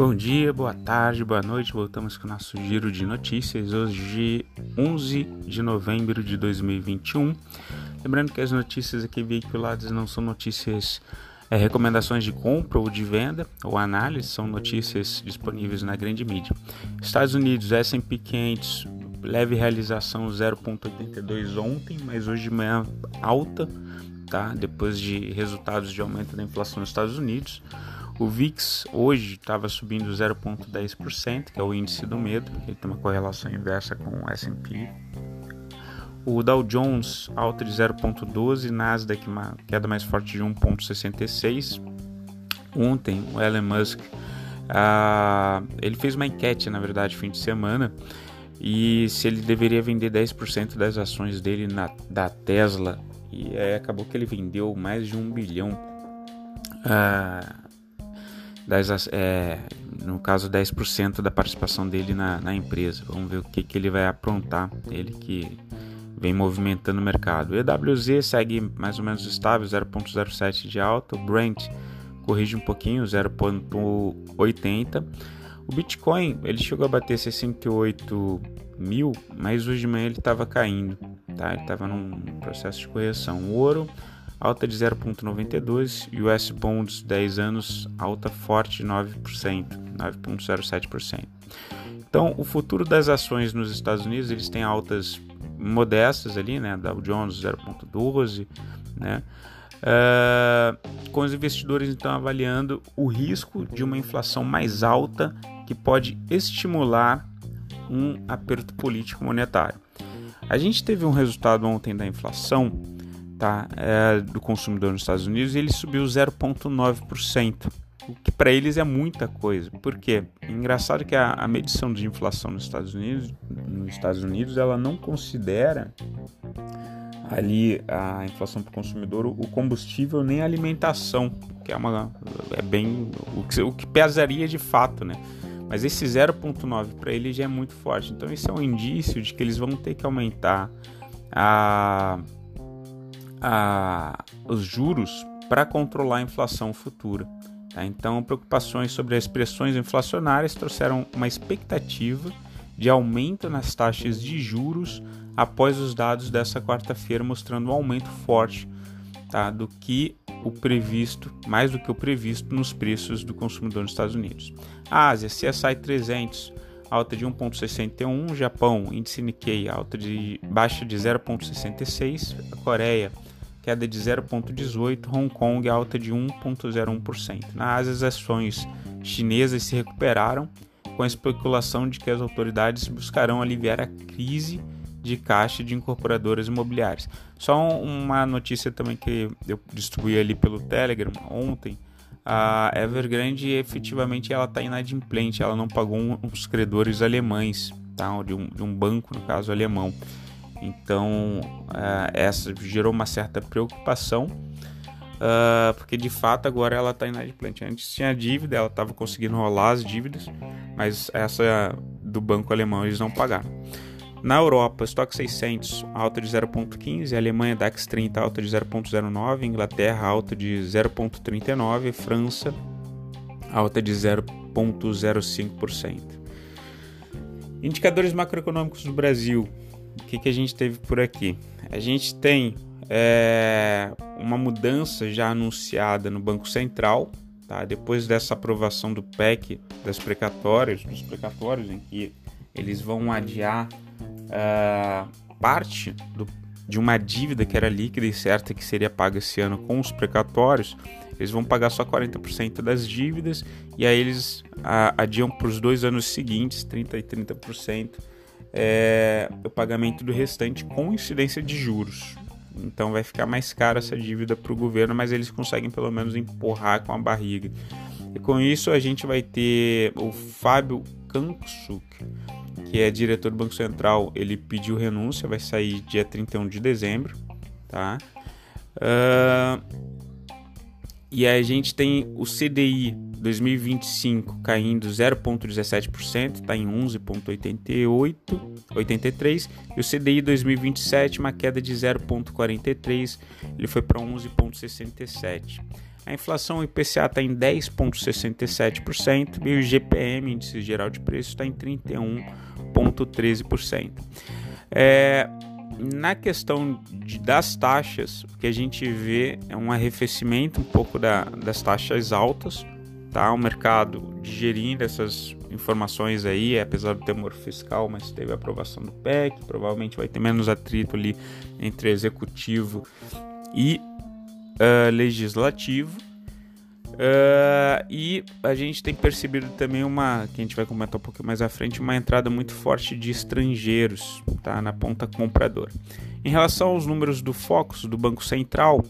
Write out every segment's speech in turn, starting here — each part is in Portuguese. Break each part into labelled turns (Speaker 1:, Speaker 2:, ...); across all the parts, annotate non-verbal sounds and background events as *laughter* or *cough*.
Speaker 1: Bom dia, boa tarde, boa noite. Voltamos com o nosso giro de notícias. Hoje, 11 de novembro de 2021. Lembrando que as notícias aqui veiculadas não são notícias, é, recomendações de compra ou de venda ou análise, são notícias disponíveis na grande mídia. Estados Unidos, S&P 500, leve realização 0,82 ontem, mas hoje de manhã alta, tá? Depois de resultados de aumento da inflação nos Estados Unidos. O VIX hoje estava subindo 0,10%, que é o índice do medo, que tem uma correlação inversa com o S&P. O Dow Jones alta de 0,12, Nasdaq uma queda mais forte de 1,66. Ontem o Elon Musk uh, ele fez uma enquete, na verdade, fim de semana, e se ele deveria vender 10% das ações dele na, da Tesla. E é, acabou que ele vendeu mais de um bilhão. Uh, das, é, no caso 10% da participação dele na, na, empresa. Vamos ver o que, que ele vai aprontar, ele que vem movimentando o mercado. EWZ segue mais ou menos estável, 0.07 de alta, o Brent corrige um pouquinho, 0.80. O Bitcoin ele chegou a bater 68 mil, mas hoje de manhã ele estava caindo, tá? Ele estava num processo de correção. O ouro alta de 0,92 e o US Bonds 10 anos alta forte de 9%, 9,07%. Então, o futuro das ações nos Estados Unidos, eles têm altas modestas ali, né, Dow Jones 0,12, né, uh, com os investidores então avaliando o risco de uma inflação mais alta que pode estimular um aperto político monetário. A gente teve um resultado ontem da inflação tá, é, do consumidor nos Estados Unidos e ele subiu 0,9%, o que para eles é muita coisa. Por quê? É engraçado que a, a, medição de inflação nos Estados Unidos, nos Estados Unidos, ela não considera ali a inflação para o consumidor o combustível nem a alimentação, que é uma é bem o que, o que pesaria de fato, né? Mas esse 0,9 para ele já é muito forte. Então, isso é um indício de que eles vão ter que aumentar a a, os juros para controlar a inflação futura. Tá? Então, preocupações sobre as pressões inflacionárias trouxeram uma expectativa de aumento nas taxas de juros após os dados dessa quarta-feira mostrando um aumento forte tá? do que o previsto, mais do que o previsto nos preços do consumidor nos Estados Unidos. A Ásia, CSI 300, alta de 1,61, Japão, índice Nikkei, alta de baixa de 0,66, a Coreia, queda de 0,18%, Hong Kong alta de 1,01%. Na Ásia, as ações chinesas se recuperaram com a especulação de que as autoridades buscarão aliviar a crise de caixa de incorporadoras imobiliárias. Só uma notícia também que eu distribuí ali pelo Telegram ontem, a Evergrande efetivamente ela está inadimplente, ela não pagou uns credores alemães, tá? de, um, de um banco, no caso alemão. Então, uh, essa gerou uma certa preocupação, uh, porque de fato agora ela está inadimplente. Antes tinha dívida, ela estava conseguindo rolar as dívidas, mas essa do banco alemão eles não pagaram. Na Europa, estoque 600 alta de 0,15, Alemanha DAX 30 alta de 0,09, Inglaterra alta de 0,39, França alta de 0,05%. Indicadores macroeconômicos do Brasil o que, que a gente teve por aqui? A gente tem é, uma mudança já anunciada no Banco Central, tá? depois dessa aprovação do PEC das precatórias, dos precatórios, em que eles vão adiar uh, parte do, de uma dívida que era líquida e certa que seria paga esse ano com os precatórios, eles vão pagar só 40% das dívidas e aí eles uh, adiam para os dois anos seguintes, 30% e 30% é, o pagamento do restante com incidência de juros. Então vai ficar mais cara essa dívida para o governo, mas eles conseguem pelo menos empurrar com a barriga. E com isso a gente vai ter o Fábio Kansuk, que é diretor do Banco Central, ele pediu renúncia, vai sair dia 31 de dezembro, tá? Uh, e a gente tem o CDI 2025 caindo 0,17%, está em 11,83%. E o CDI 2027, uma queda de 0,43%, ele foi para 11,67%. A inflação IPCA está em 10,67% e o GPM, Índice Geral de Preços, está em 31,13%. É, na questão de, das taxas, o que a gente vê é um arrefecimento um pouco da, das taxas altas, tá? O mercado digerindo essas informações aí, apesar do temor fiscal, mas teve a aprovação do PEC, provavelmente vai ter menos atrito ali entre executivo e uh, legislativo. Uh, e a gente tem percebido também uma, que a gente vai comentar um pouquinho mais à frente, uma entrada muito forte de estrangeiros tá, na ponta compradora. Em relação aos números do Focus do Banco Central,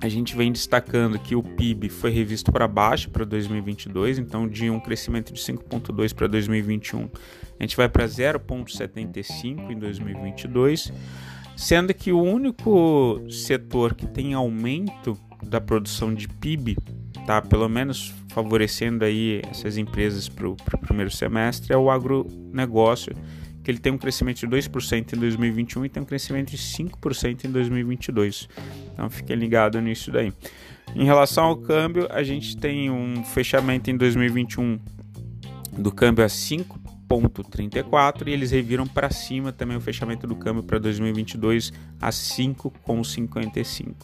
Speaker 1: a gente vem destacando que o PIB foi revisto para baixo para 2022, então de um crescimento de 5,2 para 2021, a gente vai para 0,75 em 2022, sendo que o único setor que tem aumento da produção de PIB, tá, pelo menos favorecendo aí essas empresas para o primeiro semestre, é o agronegócio, que ele tem um crescimento de 2% em 2021 e tem um crescimento de 5% em 2022. Então fiquem ligados nisso daí. Em relação ao câmbio, a gente tem um fechamento em 2021 do câmbio a 5,34 e eles reviram para cima também o fechamento do câmbio para 2022 a 5,55.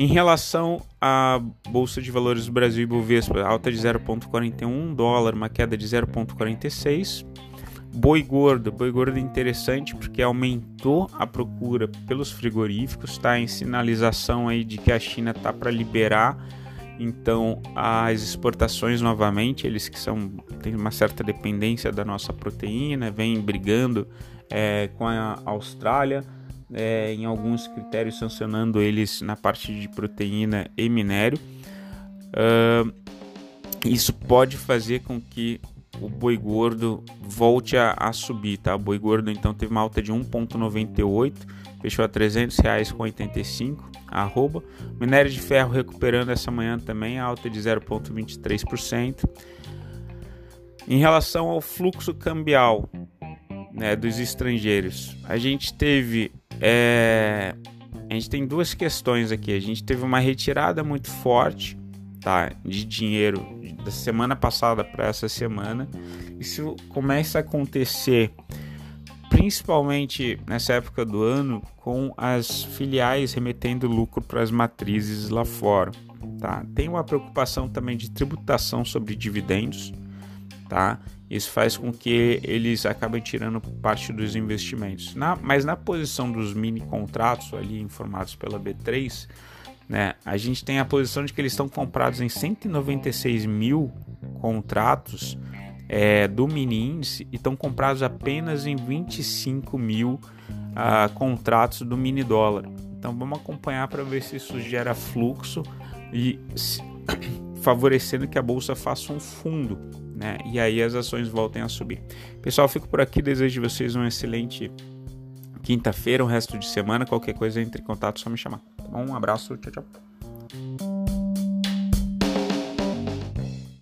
Speaker 1: Em relação à Bolsa de Valores do Brasil e Bovespa, alta de 0,41 dólar, uma queda de 0,46 Boi gordo, boi gordo é interessante porque aumentou a procura pelos frigoríficos, está em sinalização aí de que a China está para liberar então as exportações novamente, eles que são têm uma certa dependência da nossa proteína, vêm brigando é, com a Austrália é, em alguns critérios sancionando eles na parte de proteína e minério. Uh, isso pode fazer com que o boi gordo volte a, a, subir, tá? O boi gordo então teve uma alta de 1,98, fechou a 300 reais com 85, arroba. Minério de ferro recuperando essa manhã também, alta de 0,23%. Em relação ao fluxo cambial né, dos estrangeiros, a gente teve é, a gente tem duas questões aqui. A gente teve uma retirada muito forte tá, de dinheiro da semana passada para essa semana. Isso começa a acontecer principalmente nessa época do ano com as filiais remetendo lucro para as matrizes lá fora. Tá? Tem uma preocupação também de tributação sobre dividendos. Tá? Isso faz com que eles acabem tirando parte dos investimentos. Na, mas na posição dos mini contratos ali informados pela B3, né? A gente tem a posição de que eles estão comprados em 196 mil contratos é, do mini índice e estão comprados apenas em 25 mil uh, contratos do mini dólar. Então vamos acompanhar para ver se isso gera fluxo e se, *coughs* favorecendo que a bolsa faça um fundo, né? E aí as ações voltem a subir. Pessoal, fico por aqui. Desejo vocês um excelente quinta-feira, um resto de semana. Qualquer coisa, entre em contato, só me chamar. Tá bom? Um abraço, tchau, tchau.